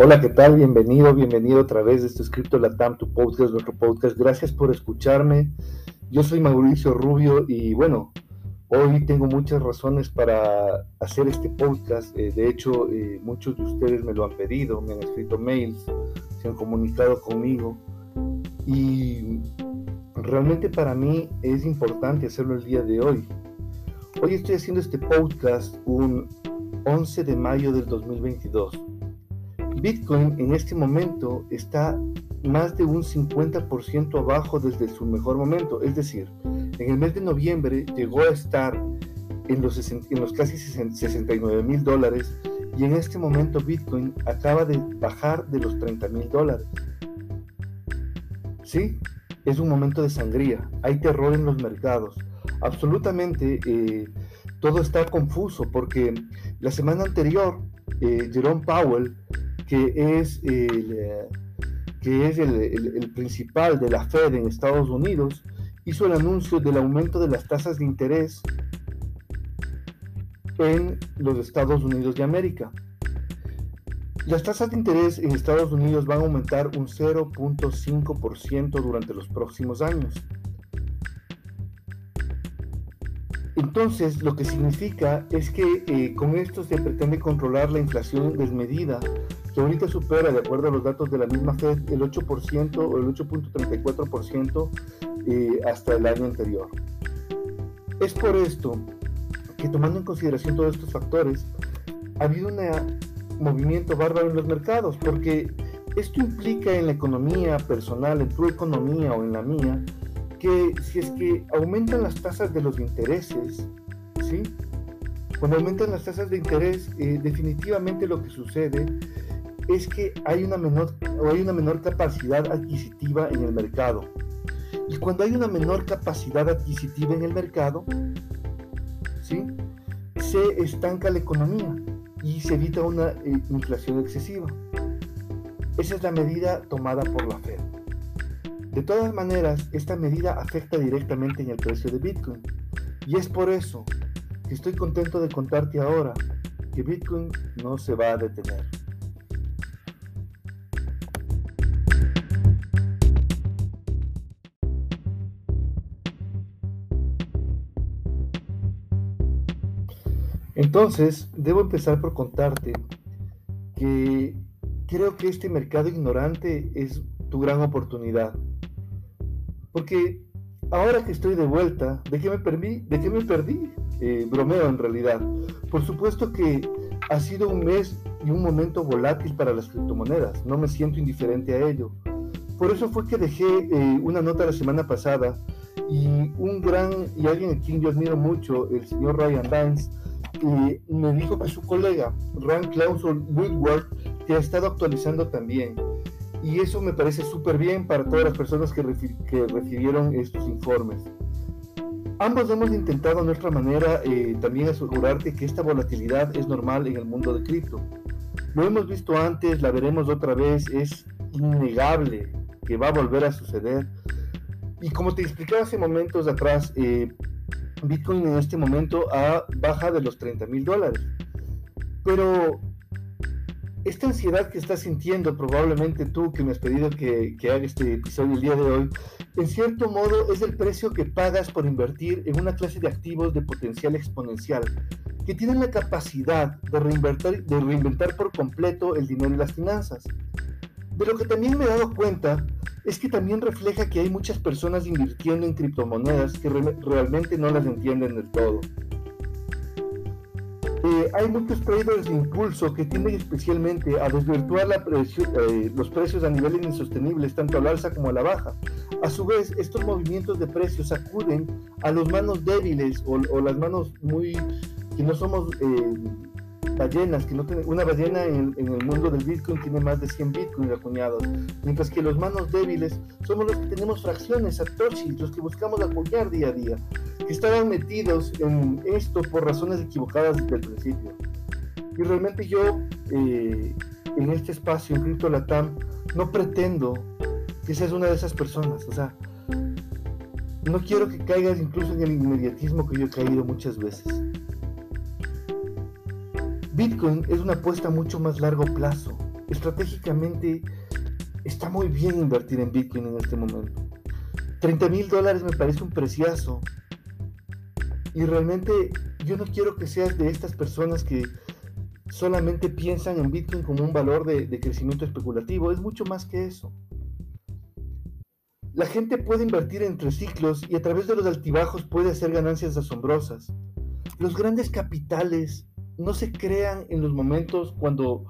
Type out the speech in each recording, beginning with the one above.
Hola, ¿qué tal? Bienvenido, bienvenido a través de este Scripto Latam, tu podcast, nuestro podcast. Gracias por escucharme. Yo soy Mauricio Rubio y bueno, hoy tengo muchas razones para hacer este podcast. Eh, de hecho, eh, muchos de ustedes me lo han pedido, me han escrito mails, se han comunicado conmigo y realmente para mí es importante hacerlo el día de hoy. Hoy estoy haciendo este podcast un 11 de mayo del 2022 Bitcoin en este momento está más de un 50% abajo desde su mejor momento. Es decir, en el mes de noviembre llegó a estar en los, casi 69 mil dólares y en este momento Bitcoin acaba de bajar de los 30 mil dólares. Sí, es un momento de sangría, hay terror en los mercados. Absolutamente eh, todo está confuso porque la semana anterior eh, Jerome Powell que es el, eh, que es el, principal de la Fed en Estados Unidos, hizo el anuncio del aumento de las tasas de interés en los Estados Unidos de América. Las tasas de interés en Estados Unidos van a aumentar un 0.5% durante los próximos años. Entonces, lo que significa es que eh, con esto se pretende controlar la inflación desmedida ahorita supera, de acuerdo a los datos de la misma Fed, el 8% o el 8.34% eh, hasta el año anterior. Es por esto que tomando en consideración todos estos factores, ha habido un movimiento bárbaro en los mercados, porque esto implica en la economía personal, en tu economía o en la mía, que si es que aumentan las tasas de los intereses, ¿sí? Cuando aumentan las tasas de interés, eh, definitivamente lo que sucede es que hay una menor o hay una menor capacidad adquisitiva en el mercado. Y cuando hay una menor capacidad adquisitiva en el mercado, ¿sí? se estanca la economía y se evita una eh, inflación excesiva. Esa es la medida tomada por la Fed. De todas maneras, esta medida afecta directamente en el precio de Bitcoin. Y es por eso que estoy contento de contarte ahora que Bitcoin no se va a detener. Entonces, debo empezar por contarte que creo que este mercado ignorante es tu gran oportunidad. Porque ahora que estoy de vuelta, ¿de qué me perdí? ¿De qué me perdí? Eh, bromeo en realidad. Por supuesto que ha sido un mes y un momento volátil para las criptomonedas. No me siento indiferente a ello. Por eso fue que dejé eh, una nota la semana pasada y un gran, y alguien a quien yo admiro mucho, el señor Ryan Dines, y me dijo que su colega, Rand Clauson Woodward, que ha estado actualizando también. Y eso me parece súper bien para todas las personas que, que, recibieron estos informes. Ambos hemos intentado a nuestra manera eh, también asegurarte que esta volatilidad es normal en el mundo de cripto. Lo hemos visto antes, la veremos otra vez, es innegable que va a volver a suceder. Y como te explicaba hace momentos atrás, eh, Bitcoin en este momento a baja de los 30 mil dólares. Pero esta ansiedad que estás sintiendo, probablemente tú que me has pedido que, haga este episodio el día de hoy, en cierto modo es el precio que pagas por invertir en una clase de activos de potencial exponencial, que tienen la capacidad de reinventar, de reinventar por completo el dinero y las finanzas. De lo que también me he dado cuenta es que también refleja que hay muchas personas invirtiendo en criptomonedas que realmente no las entienden del todo. Eh, hay muchos traders de impulso que tienden especialmente a desvirtuar eh, los precios a niveles insostenibles, tanto al alza como a la baja. A su vez, estos movimientos de precios acuden a las manos débiles o, las manos muy que no somos eh, ballenas, que no tiene, una ballena en, el mundo del Bitcoin tiene más de 100 Bitcoin acuñados, mientras que los manos débiles somos los que tenemos fracciones, satoshis, los que buscamos apoyar día a día, que estaban metidos en esto por razones equivocadas desde el principio. Y realmente yo, eh, en este espacio, en Crypto Latam, no pretendo que seas una de esas personas, o sea, no quiero que caigas incluso en el inmediatismo que yo he caído muchas veces. Bitcoin es una apuesta mucho más largo plazo. estratégicamente está muy bien invertir en Bitcoin en este momento. 30 mil dólares me parece un preciazo. Y realmente yo no quiero que seas de estas personas que solamente piensan en Bitcoin como un valor de, de crecimiento especulativo. Es mucho más que eso. La gente puede invertir entre ciclos y a través de los altibajos puede hacer ganancias asombrosas. Los grandes capitales no se crean en los momentos cuando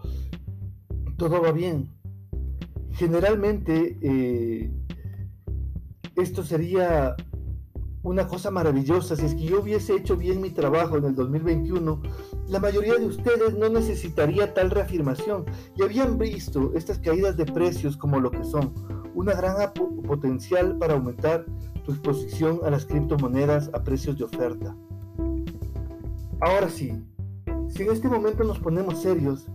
todo va bien. Generalmente eh, esto sería una cosa maravillosa. Si es que yo hubiese hecho bien mi trabajo en el 2021, la mayoría de ustedes no necesitaría tal reafirmación y habían visto estas caídas de precios como lo que son, una gran potencial para aumentar tu exposición a las criptomonedas a precios de oferta. Ahora sí, si en este momento nos ponemos serios,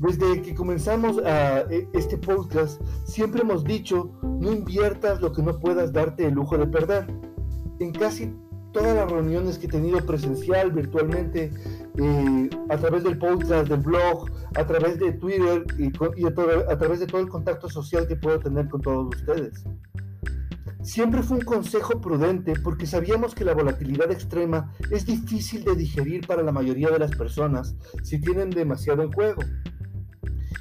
desde que comenzamos a e, este podcast, siempre hemos dicho, no inviertas lo que no puedas darte el lujo de perder. En casi todas las reuniones que he tenido presencial, virtualmente, eh, a través del podcast, del blog, a través de Twitter y, y a través de todo el contacto social que puedo tener con todos ustedes. Siempre fue un consejo prudente porque sabíamos que la volatilidad extrema es difícil de digerir para la mayoría de las personas si tienen demasiado en juego.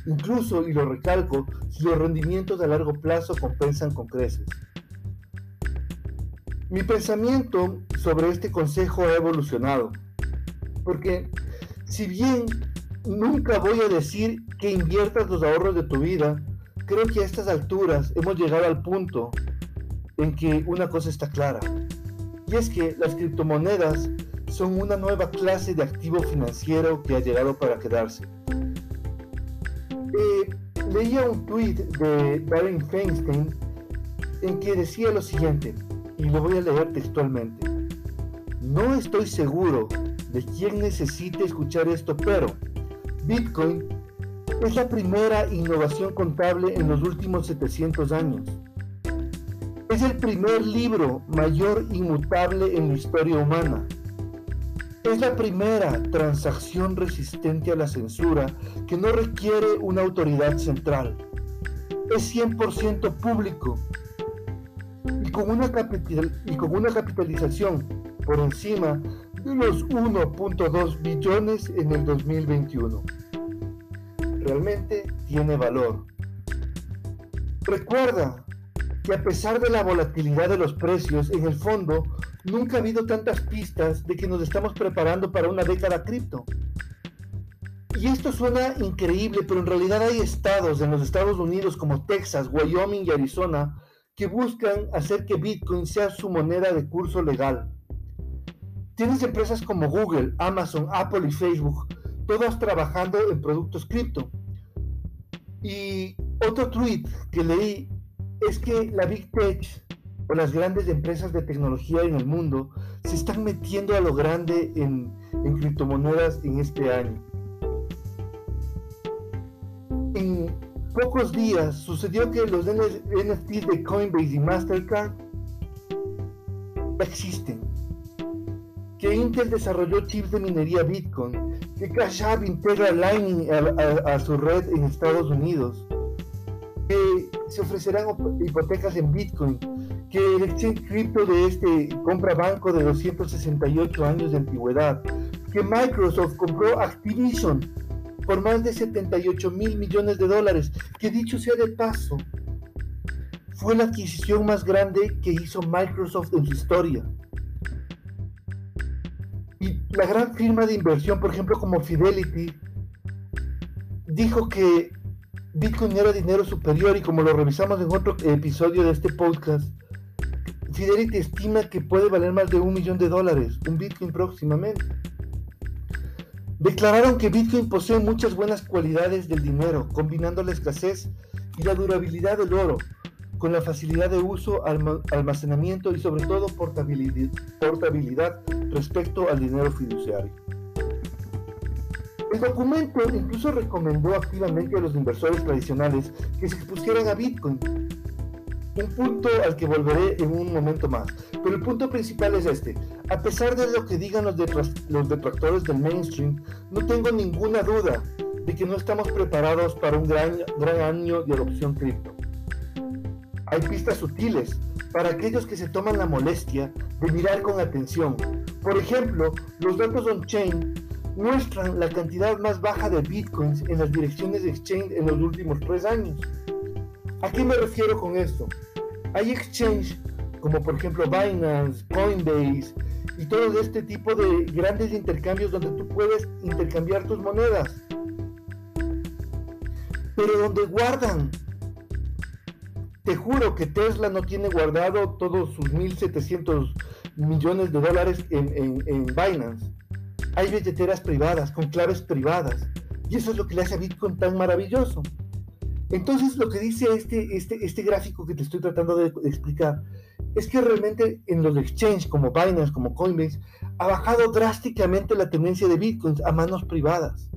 Incluso, y lo recalco, si los rendimientos a largo plazo compensan con creces. Mi pensamiento sobre este consejo ha evolucionado, porque si bien nunca voy a decir que inviertas los ahorros de tu vida, creo que a estas alturas hemos llegado al punto en que una cosa está clara, y es que las criptomonedas son una nueva clase de activo financiero que ha llegado para quedarse. Eh, leía un tweet de Darren Feinstein en que decía lo siguiente, y lo voy a leer textualmente. No estoy seguro de quién necesite escuchar esto, pero Bitcoin es la primera innovación contable en los últimos 700 años. Es el primer libro mayor inmutable en la historia humana. Es la primera transacción resistente a la censura que no requiere una autoridad central. Es 100% público y con, una y con una capitalización por encima de los 1.2 billones en el 2021. Realmente tiene valor. Recuerda que a pesar de la volatilidad de los precios, en el fondo nunca ha habido tantas pistas de que nos estamos preparando para una década cripto. Y esto suena increíble, pero en realidad hay estados en los Estados Unidos como Texas, Wyoming y Arizona que buscan hacer que Bitcoin sea su moneda de curso legal. Tienes empresas como Google, Amazon, Apple y Facebook, todas trabajando en productos cripto. Y otro tweet que leí es que la Big Tech o las grandes empresas de tecnología en el mundo se están metiendo a lo grande en, criptomonedas en este año. En pocos días sucedió que los NFTs de Coinbase y Mastercard existen. Que Intel desarrolló chips de minería Bitcoin, que Cash App integra Lightning a su red en Estados Unidos, se ofrecerán hipotecas en Bitcoin, que el exchange cripto de este compra banco de 268 años de antigüedad, que Microsoft compró Activision por más de 78 mil millones de dólares, que dicho sea de paso, fue la adquisición más grande que hizo Microsoft en su historia. Y la gran firma de inversión, por ejemplo, como Fidelity, dijo que Bitcoin era dinero superior y como lo revisamos en otro episodio de este podcast, Fidelity estima que puede valer más de un millón de dólares, un Bitcoin próximamente. Declararon que Bitcoin posee muchas buenas cualidades del dinero, combinando la escasez y la durabilidad del oro, con la facilidad de uso, almacenamiento y sobre todo portabilidad respecto al dinero fiduciario. El documento incluso recomendó activamente a los inversores tradicionales que se expusieran a Bitcoin. Un punto al que volveré en un momento más. Pero el punto principal es este. A pesar de lo que digan los, los detractores del mainstream, no tengo ninguna duda de que no estamos preparados para un gran, gran año de adopción cripto. Hay pistas sutiles para aquellos que se toman la molestia de mirar con atención. Por ejemplo, los datos on-chain muestran la cantidad más baja de bitcoins en las direcciones de exchange en los últimos tres años. ¿A qué me refiero con esto? Hay exchange como por ejemplo Binance, Coinbase y todo este tipo de grandes intercambios donde tú puedes intercambiar tus monedas. Pero donde guardan. Te juro que Tesla no tiene guardado todos sus 1.700 millones de dólares en, en Binance. Hay billeteras privadas, con claves privadas. Y eso es lo que le hace a Bitcoin tan maravilloso. Entonces, lo que dice este, este, este gráfico que te estoy tratando de explicar es que realmente en los exchanges como Binance, como Coinbase, ha bajado drásticamente la tendencia de bitcoins a manos privadas.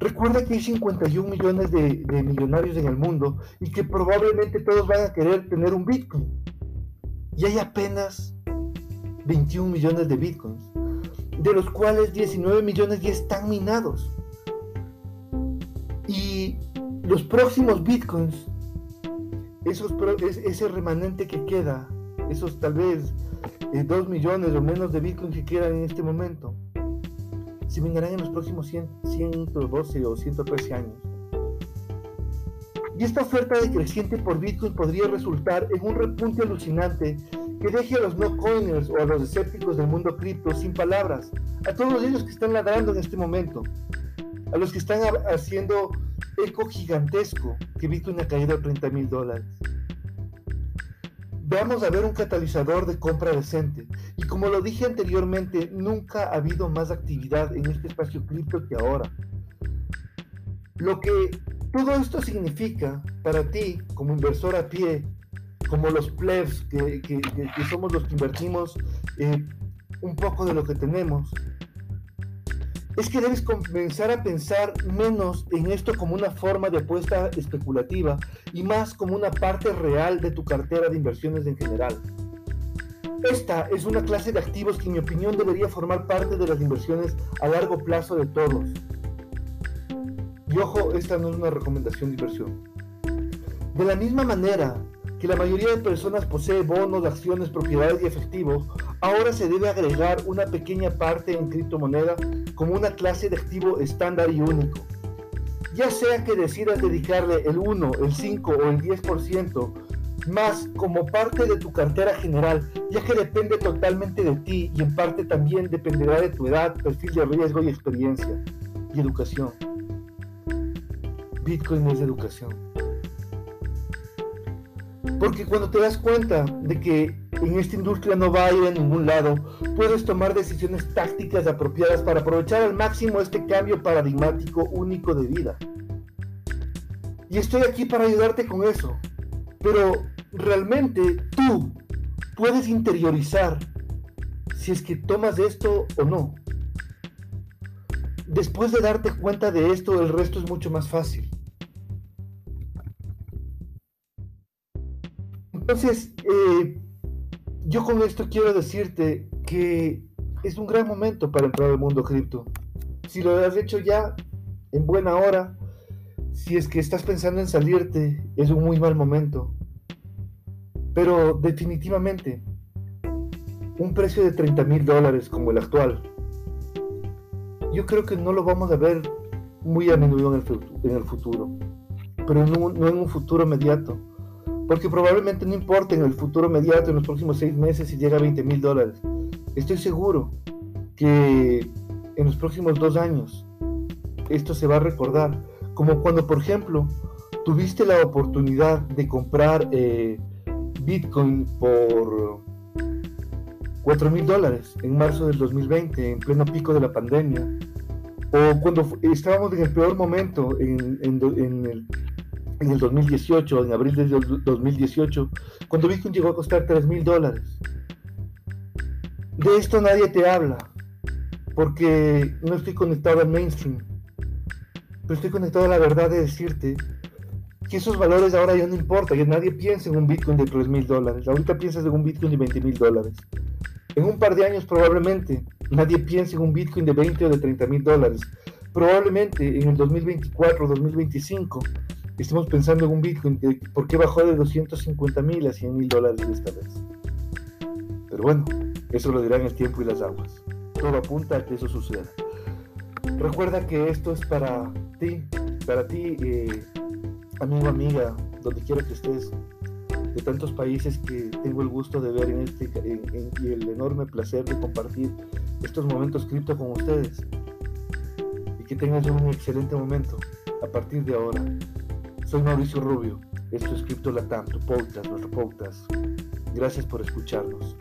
Recuerda que hay 51 millones de, de, millonarios en el mundo y que probablemente todos van a querer tener un bitcoin. Y hay apenas 21 millones de bitcoins, de los cuales 19 millones ya están minados. Y los próximos bitcoins esos, ese remanente que queda, esos tal vez eh, 2 millones o menos de Bitcoin que quedan en este momento, se minarán en los próximos 112 o 113 años. Y esta oferta decreciente por Bitcoin podría resultar en un repunte alucinante que deje a los no coiners o a los escépticos del mundo cripto sin palabras, a todos ellos que están ladrando en este momento, a los que están haciendo eco gigantesco que Bitcoin ha caído a 30 mil dólares. Vamos a ver un catalizador de compra decente. Y como lo dije anteriormente, nunca ha habido más actividad en este espacio cripto que ahora. Lo que todo esto significa para ti, como inversor a pie, como los plebs que, somos los que invertimos eh, un poco de lo que tenemos, es que debes comenzar a pensar menos en esto como una forma de apuesta especulativa y más como una parte real de tu cartera de inversiones en general. Esta es una clase de activos que en mi opinión debería formar parte de las inversiones a largo plazo de todos. Y ojo, esta no es una recomendación de inversión. De la misma manera que la mayoría de personas posee bonos, acciones, propiedades y efectivo, ahora se debe agregar una pequeña parte en criptomoneda como una clase de activo estándar y único. Ya sea que decidas dedicarle el 1, el 5 o el 10% más como parte de tu cartera general, ya que depende totalmente de ti y en parte también dependerá de tu edad, perfil de riesgo y experiencia y educación. Bitcoin es educación. Porque cuando te das cuenta de que en esta industria no va a ir a ningún lado, puedes tomar decisiones tácticas apropiadas para aprovechar al máximo este cambio paradigmático único de vida. Y estoy aquí para ayudarte con eso. Pero realmente tú puedes interiorizar si es que tomas esto o no. Después de darte cuenta de esto, el resto es mucho más fácil. Entonces, eh, yo con esto quiero decirte que es un gran momento para entrar al mundo cripto. Si lo has hecho ya, en buena hora, si es que estás pensando en salirte, es un muy mal momento. Pero definitivamente, un precio de 30 mil dólares como el actual, yo creo que no lo vamos a ver muy a menudo en el, futuro, pero no en un futuro inmediato porque probablemente no importa en el futuro inmediato, en los próximos seis meses, si llega a 20 mil dólares. Estoy seguro que en los próximos dos años esto se va a recordar, como cuando, por ejemplo, tuviste la oportunidad de comprar eh, Bitcoin por 4 mil dólares en marzo del 2020, en pleno pico de la pandemia, o cuando estábamos en el peor momento en, en el en el 2018, en abril del 2018, cuando Bitcoin llegó a costar 3 mil dólares. De esto nadie te habla, porque no estoy conectado al mainstream, pero estoy conectado a la verdad de decirte que esos valores ahora ya no importan, que nadie piensa en un Bitcoin de 3 mil dólares, ahorita piensas en un Bitcoin de 20 mil dólares. En un par de años probablemente nadie piense en un Bitcoin de 20 o de 30 mil dólares, probablemente en el 2024 2025 estemos pensando en un Bitcoin por qué bajó de 250 mil a 100 mil dólares esta vez. Pero bueno, eso lo dirán el tiempo y las aguas. Todo apunta a que eso suceda. Recuerda que esto es para ti, para ti, eh, amigo, amiga, donde quiera que estés, de tantos países que tengo el gusto de ver en este y el enorme placer de compartir estos momentos cripto con ustedes. Y que tengas un excelente momento a partir de ahora. Soy Mauricio Rubio. Esto es Cripto Latam, tu podcast, nuestro podcast. Gracias por escucharnos.